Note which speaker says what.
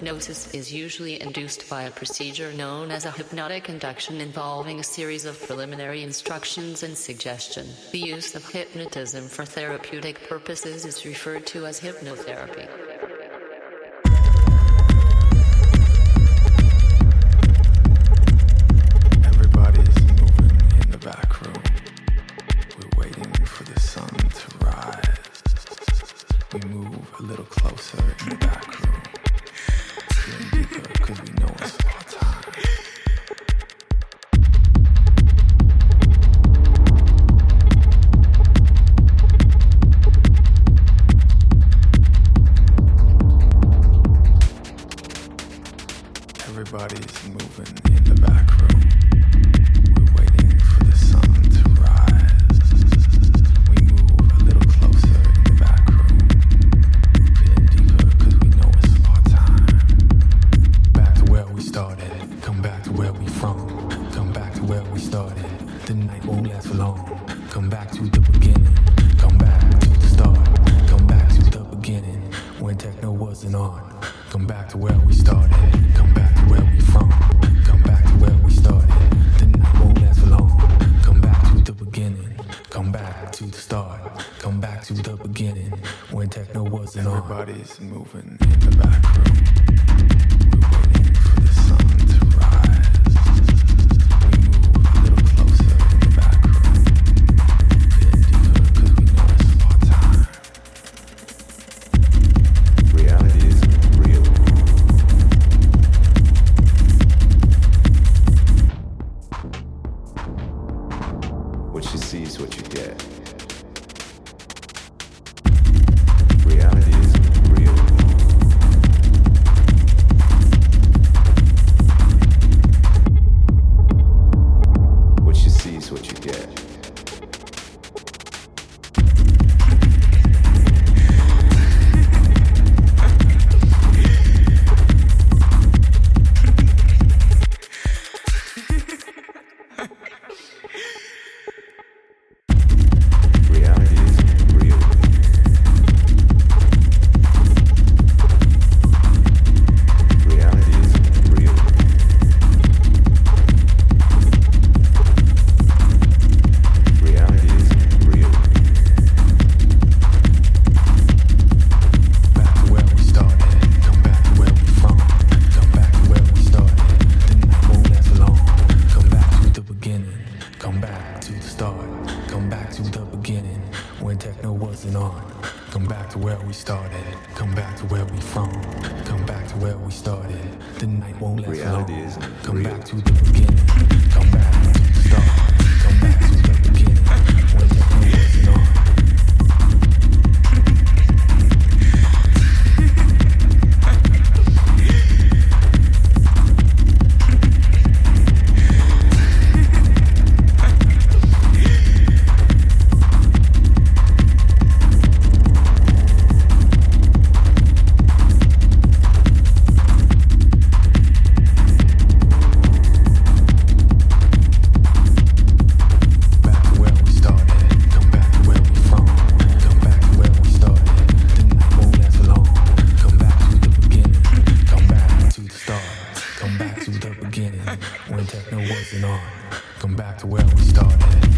Speaker 1: hypnosis is usually induced by a procedure known as a hypnotic induction involving a series of preliminary instructions and suggestion. The use of hypnotism for therapeutic purposes is referred to as hypnotherapy.
Speaker 2: Everybody's moving in the back room. We're waiting for the sun to rise. We move a little closer in the back room. Everybody's moving in the back room. From. Come back to where we started. The night won't last long. Come back to the beginning. Come back to the start. Come back to the beginning. When techno wasn't on. Come back to where we started. Come back to where we from. Come back to where we started. The night won't last long. Come back to the beginning. Come back to the start. Come back to the beginning. When techno wasn't on. Everybody's moving in the back room.
Speaker 3: What you see is what you get.
Speaker 2: Techno on. Come back to where we started. Come back to where we from. Come back to where we started. The night won't last
Speaker 3: Reality
Speaker 2: long. Come
Speaker 3: real.
Speaker 2: back to the beginning. Come back On. Come back to where we started.